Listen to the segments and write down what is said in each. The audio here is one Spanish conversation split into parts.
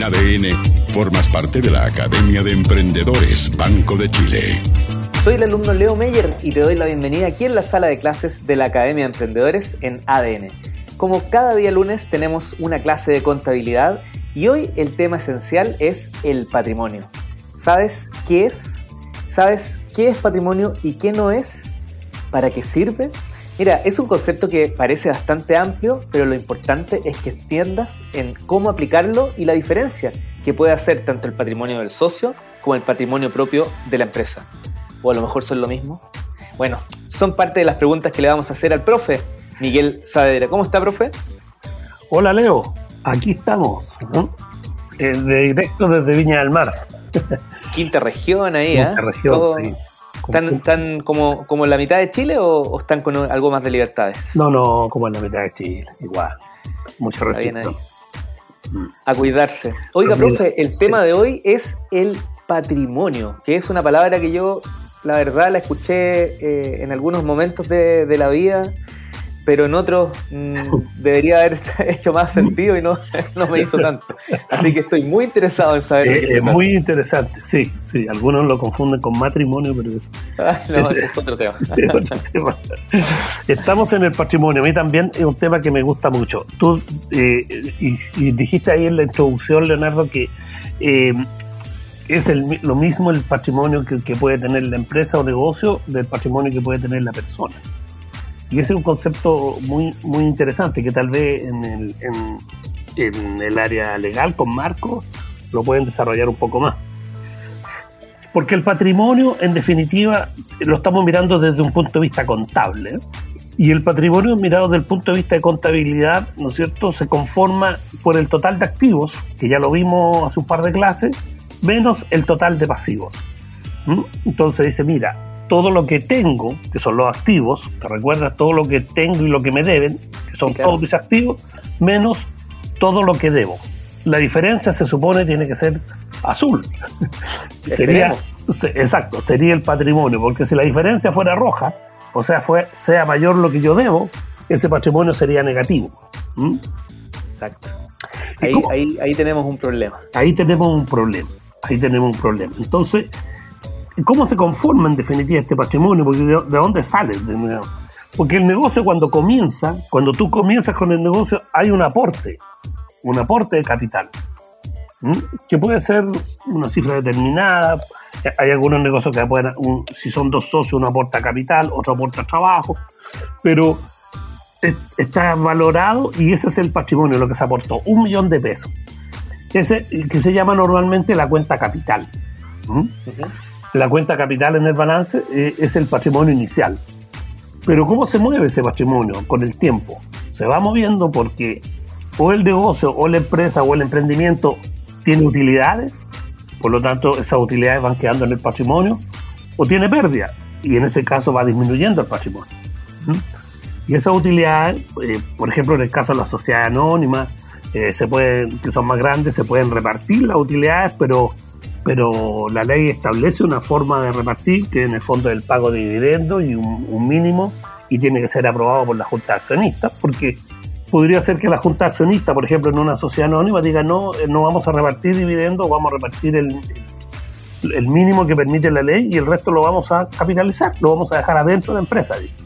En ADN, formas parte de la Academia de Emprendedores Banco de Chile. Soy el alumno Leo Meyer y te doy la bienvenida aquí en la sala de clases de la Academia de Emprendedores en ADN. Como cada día lunes tenemos una clase de contabilidad y hoy el tema esencial es el patrimonio. ¿Sabes qué es? ¿Sabes qué es patrimonio y qué no es? ¿Para qué sirve? Mira, es un concepto que parece bastante amplio, pero lo importante es que entiendas en cómo aplicarlo y la diferencia que puede hacer tanto el patrimonio del socio como el patrimonio propio de la empresa. O a lo mejor son lo mismo. Bueno, son parte de las preguntas que le vamos a hacer al profe Miguel Saavedra. ¿Cómo está, profe? Hola, Leo. Aquí estamos, eh, de directo desde Viña del Mar. Quinta región ahí, ¿eh? Quinta región, sí. ¿Están, como, como en la mitad de Chile o, están con algo más de libertades? No, no, como en la mitad de Chile, igual. Mucho respeto. Mm. A cuidarse. Oiga, profe, el tema de hoy es el patrimonio, que es una palabra que yo, la verdad, la escuché eh, en algunos momentos de, de la vida pero en otros mm, debería haber hecho más sentido y no, no me hizo tanto. Así que estoy muy interesado en saber. Eh, es muy interesante, sí, sí. Algunos lo confunden con matrimonio, pero es, ah, no, es, otro tema. Estamos en el patrimonio. A mí también es un tema que me gusta mucho. Tú eh, y, dijiste ahí en la introducción, Leonardo, que eh, es lo mismo el patrimonio que, que puede tener la empresa o negocio del patrimonio que puede tener la persona. Y ese es un concepto muy, muy interesante que tal vez en el, en, el área legal con Marco lo pueden desarrollar un poco más. Porque el patrimonio, en definitiva, lo estamos mirando desde un punto de vista contable. Y el patrimonio mirado desde el punto de vista de contabilidad, ¿no es cierto?, se conforma por el total de activos, que ya lo vimos hace un par de clases, menos el total de pasivos. ¿Mm? Entonces dice, mira, todo lo que tengo, que son los activos, te recuerdas todo lo que tengo y lo que me deben, que son todos mis activos, menos todo lo que debo. La diferencia se supone tiene que ser azul. sería, exacto, sería el patrimonio, porque si la diferencia fuera roja, o sea, fue, sea mayor lo que yo debo, ese patrimonio sería negativo. ¿Mm? Exacto. Ahí, ahí, ahí tenemos un problema. Ahí tenemos un problema. Ahí tenemos un problema. Entonces, ¿Cómo se conforma en definitiva este patrimonio? Porque de, dónde sale? Porque el negocio cuando comienza, cuando tú comienzas con el negocio, hay un aporte, un aporte de capital, que puede ser una cifra determinada. Hay algunos negocios que si son dos socios, uno aporta capital, otro aporta trabajo, pero está valorado y ese es el patrimonio, lo que se aportó, un millón de pesos. Ese que se llama normalmente la cuenta capital la cuenta capital en el balance eh, es el patrimonio inicial. Pero ¿cómo se mueve ese patrimonio con el tiempo? Se va moviendo porque o el negocio o la empresa o el emprendimiento tiene utilidades, por lo tanto esas utilidades van quedando en el patrimonio, o tiene pérdida, y en ese caso va disminuyendo el patrimonio. Y esas utilidades, eh, por ejemplo en el caso de las sociedades anónimas, eh, se pueden, que son más grandes, se pueden repartir las utilidades, pero pero la ley establece una forma de repartir que en el fondo es el pago de dividendos y un, mínimo y tiene que ser aprobado por la Junta de Accionistas porque podría ser que la Junta de Accionistas, por ejemplo, en una sociedad anónima diga no, eh, no vamos a repartir dividendos, vamos a repartir el, el mínimo que permite la ley y el resto lo vamos a capitalizar, lo vamos a dejar adentro de la empresa, dice.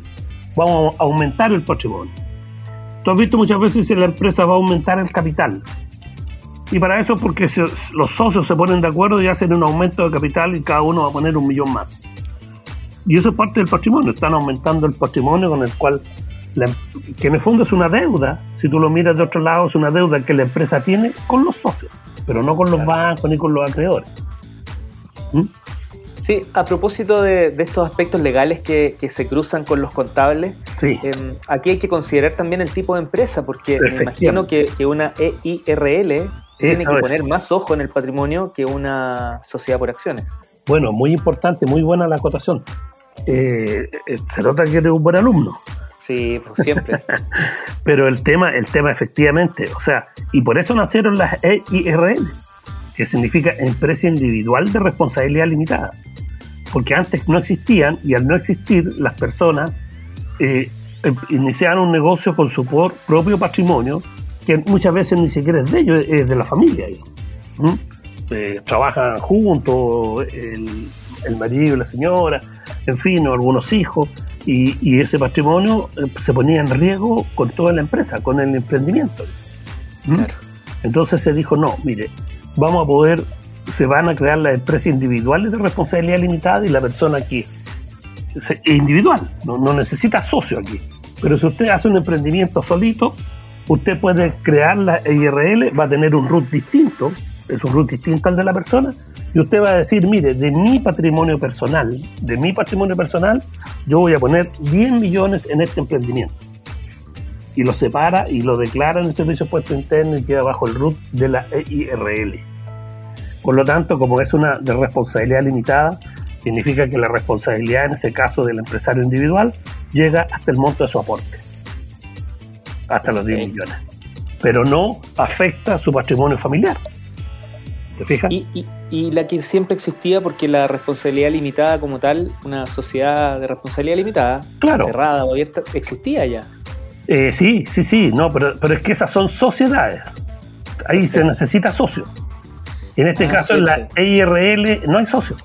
Vamos a aumentar el patrimonio. Tú has visto muchas veces que la empresa va a aumentar el capital. Y para eso porque los socios se ponen de acuerdo y hacen un aumento de capital y cada uno va a poner un millón más. Y eso es parte del patrimonio, están aumentando el patrimonio con el cual, que en el fondo es una deuda, si tú lo miras de otro lado, es una deuda que la empresa tiene con los socios, pero no con los bancos ni con los acreedores. ¿Mm? Sí, a propósito de, estos aspectos legales que, se cruzan con los contables, em, aquí hay que considerar también el tipo de empresa, porque me imagino que, que una EIRL tiene que poner más ojo en el patrimonio que una sociedad por acciones. Bueno, muy importante, muy buena la acotación. Eh, eh, se nota que eres un buen alumno. Sí, pues siempre. Pero el tema, el tema efectivamente, o sea, y por eso nacieron las EIRL, que significa Empresa Individual de Responsabilidad Limitada. Porque antes no existían y al no existir, las personas eh, em, iniciaron un negocio con su propio patrimonio que muchas veces ni siquiera es de ellos, es de la familia. Eh, trabajan juntos, el, el, marido y la señora, en fin, o algunos hijos, y, ese patrimonio eh, se ponía en riesgo con toda la empresa, con el emprendimiento. Entonces se dijo, no, mire, vamos a poder, se van a crear las empresas individuales de responsabilidad limitada y la persona aquí es individual, no, no necesita socio aquí. Pero si usted hace un emprendimiento solito, usted puede crear la IRL, va a tener un RUT distinto, es un RUT distinto al de la persona, y usted va a decir, mire, de mi patrimonio personal, de mi patrimonio personal, yo voy a poner 10 millones en este emprendimiento. Y lo separa y lo declara en el servicio puesto interno y queda bajo el RUT de la EIRL. Por lo tanto, como es una de responsabilidad limitada, significa que la responsabilidad en ese caso del empresario individual llega hasta el monto de su aporte, hasta los 10 millones, pero no afecta su patrimonio familiar. ¿Te fijas? Y, la que siempre existía, porque la responsabilidad limitada como tal, una sociedad de responsabilidad limitada, cerrada o abierta, existía ya. Eh, sí, sí, sí, no, pero, pero es que esas son sociedades. Ahí se necesita socio. En este ah, caso, en la EIRL no hay socio.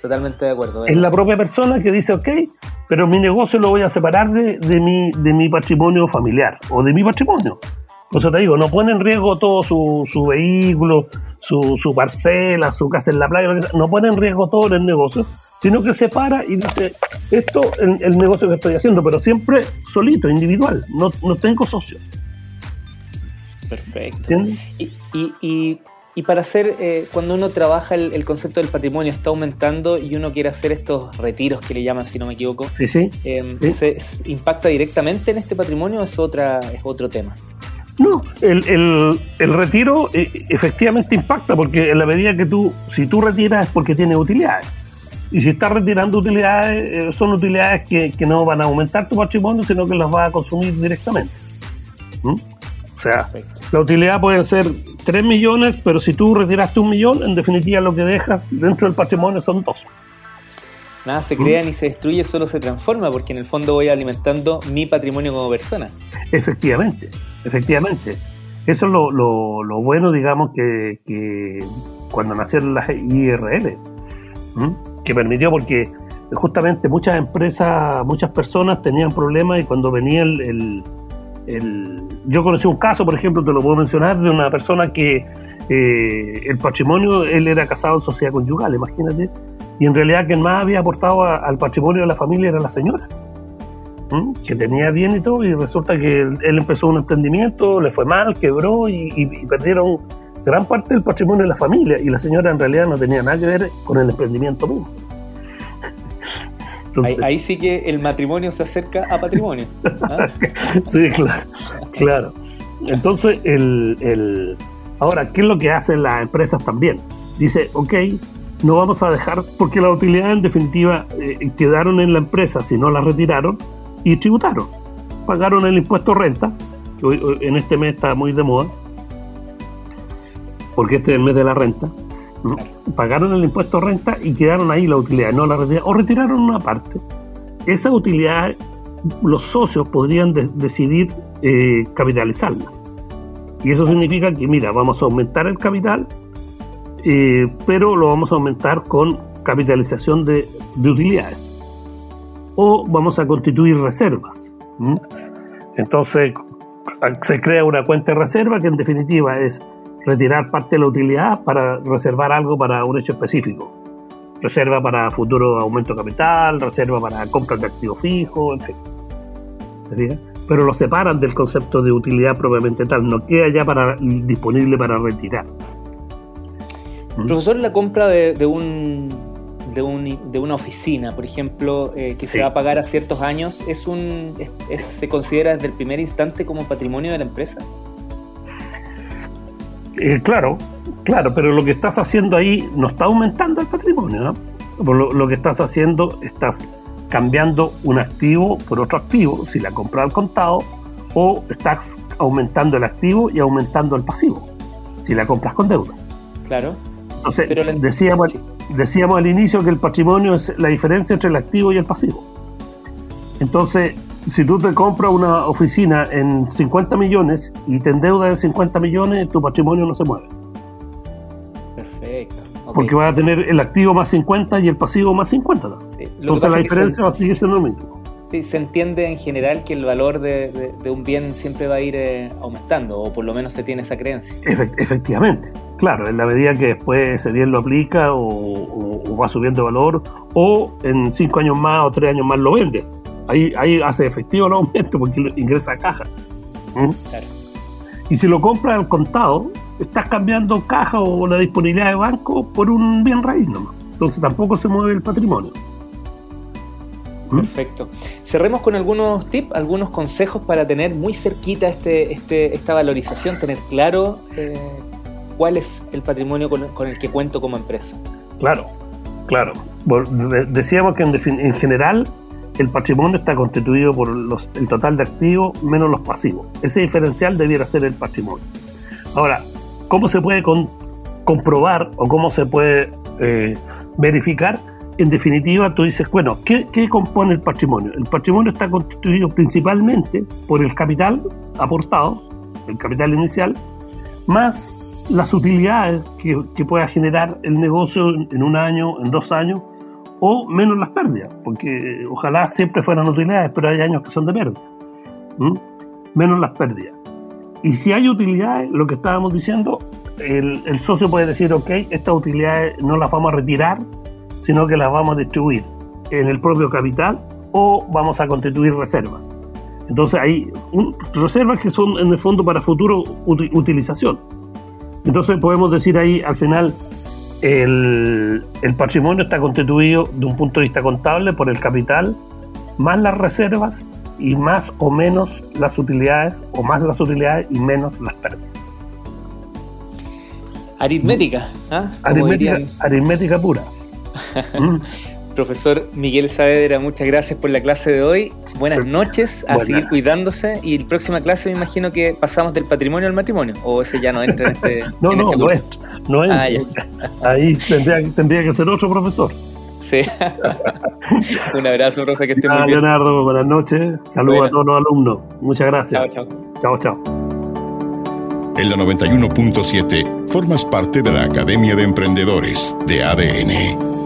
Totalmente de acuerdo. Es la propia persona que dice, ok, pero mi negocio lo voy a separar de, de, mi, de mi patrimonio familiar o de mi patrimonio. Por eso te digo, no pone en riesgo todo su, su vehículo, su, su, parcela, su casa en la playa, no pone en riesgo todo el negocio, sino que separa y dice, esto es el, negocio que estoy haciendo, pero siempre solito, individual, no, no tengo socio. Perfecto. Y, y, y y para hacer, eh, cuando uno trabaja el, concepto del patrimonio está aumentando y uno quiere hacer estos retiros que le llaman, si no me equivoco, sí, sí. Em, ¿se, impacta directamente en este patrimonio o es, otra, es otro tema? No, el, retiro eh, efectivamente impacta porque en la medida que tú, si tú retiras es porque tiene utilidades. Y si estás retirando utilidades, eh, son utilidades que, no van a aumentar tu patrimonio, sino que las vas a consumir directamente. ¿Mm? O sea, la utilidad puede ser 3 millones, pero si tú retiraste un millón, en definitiva lo que dejas dentro del patrimonio son dos. Nada se crea ni se destruye, solo se transforma, porque en el fondo voy alimentando mi patrimonio como persona. Efectivamente, efectivamente. Eso es lo, lo, bueno, digamos, que, que, cuando nacieron las IRL, que permitió, porque justamente muchas empresas, muchas personas tenían problemas y cuando venía el yo conocí un caso, por ejemplo, te lo puedo mencionar, de una persona que eh, el patrimonio, él era casado en sociedad conyugal, imagínate, y en realidad quien más había aportado al patrimonio de la familia era la señora, que tenía bien y todo, y resulta que él, empezó un emprendimiento, le fue mal, quebró y, perdieron gran parte del patrimonio de la familia, y la señora en realidad no tenía nada que ver con el emprendimiento mismo ahí, sí que el matrimonio se acerca a patrimonio. ¿ah? sí, claro, claro. Entonces, el, ahora, ¿qué es lo que hacen las empresas también? Dice, ok, no vamos a dejar, porque la utilidad en definitiva eh, quedaron en la empresa si no la retiraron y tributaron. Pagaron el impuesto renta, que hoy, en este mes está muy de moda, porque este es el mes de la renta pagaron el impuesto de renta y quedaron ahí la utilidad, no la retiraron, o retiraron una parte. Esa utilidad los socios podrían decidir eh, capitalizarla. Y eso significa que, mira, vamos a aumentar el capital, eh, pero lo vamos a aumentar con capitalización de, utilidades. O vamos a constituir reservas. Entonces, se crea una cuenta de reserva que en definitiva es retirar parte de la utilidad para reservar algo para un hecho específico. Reserva para futuro aumento de capital, reserva para compras de activos fijos, en fin. Pero lo separan del concepto de utilidad propiamente tal, no queda ya para, disponible para retirar. ¿Mm? Profesor, la compra de, un, de, un, de, una oficina, por ejemplo, eh, que se va a pagar a ciertos años, ¿es un, ¿se considera desde el primer instante como patrimonio de la empresa? Eh, claro, claro, pero lo que estás haciendo ahí no está aumentando el patrimonio, ¿no? lo, que estás haciendo, estás cambiando un activo por otro activo, si la compras al contado, o estás aumentando el activo y aumentando el pasivo, si la compras con deuda. Claro. Entonces, decíamos, decíamos al inicio que el patrimonio es la diferencia entre el activo y el pasivo. Entonces, si tú te compras una oficina en 50 millones y te endeudas en 50 millones, tu patrimonio no se mueve. Perfecto. Porque va a tener el activo más 50 y el pasivo más 50. Entonces la diferencia va a seguir siendo lo mismo. Sí, se entiende en general que el valor de, un bien siempre va a ir eh, aumentando, o por lo menos se tiene esa creencia. efectivamente, claro, en la medida que después ese bien lo aplica o, va subiendo valor, o en cinco años más o tres años más lo vende. Ahí, ahí hace efectivo el aumento porque ingresa a caja. ¿Mm? Claro. Y si lo compras al contado, estás cambiando caja o la disponibilidad de banco por un bien raíz nomás. Entonces tampoco se mueve el patrimonio. ¿Mm? Perfecto. Cerremos con algunos tips, algunos consejos para tener muy cerquita este, este, esta valorización, tener claro eh, cuál es el patrimonio con, el que cuento como empresa. Claro, claro. Decíamos que en, general el patrimonio está constituido por el total de activos menos los pasivos. Ese diferencial debiera ser el patrimonio. Ahora, ¿cómo se puede comprobar o cómo se puede eh, verificar? en definitiva, tú dices, bueno, ¿qué, compone el patrimonio? El patrimonio está constituido principalmente por el capital aportado, el capital inicial, más las utilidades que, pueda generar el negocio en un año, en dos años, o menos las pérdidas, porque ojalá siempre fueran utilidades, pero hay años que son de pérdida. Menos las pérdidas. Y si hay utilidades, lo que estábamos diciendo, el, socio puede decir, ok, estas utilidades no las vamos a retirar sino que las vamos a distribuir en el propio capital o vamos a constituir reservas. Entonces hay reservas que son en el fondo para futuro utilización. Entonces podemos decir ahí al final el, el, patrimonio está constituido de un punto de vista contable por el capital más las reservas y más o menos las utilidades o más las utilidades y menos las pérdidas. Aritmética, ¿ah? aritmética, aritmética pura. Profesor Miguel Saavedra, muchas gracias por la clase de hoy. Buenas noches, a seguir cuidándose. Y la próxima clase me imagino que pasamos del patrimonio al matrimonio, o ese ya no entra en este. no, no, este no, es, ah, Ahí tendría, que ser otro profesor. Sí. Un abrazo, profe, que esté muy bien. Leonardo, buenas noches. Saludos a todos los alumnos. Muchas gracias. Chao, chao. Chao, chao. En la 91.7 formas parte de la Academia de Emprendedores de ADN.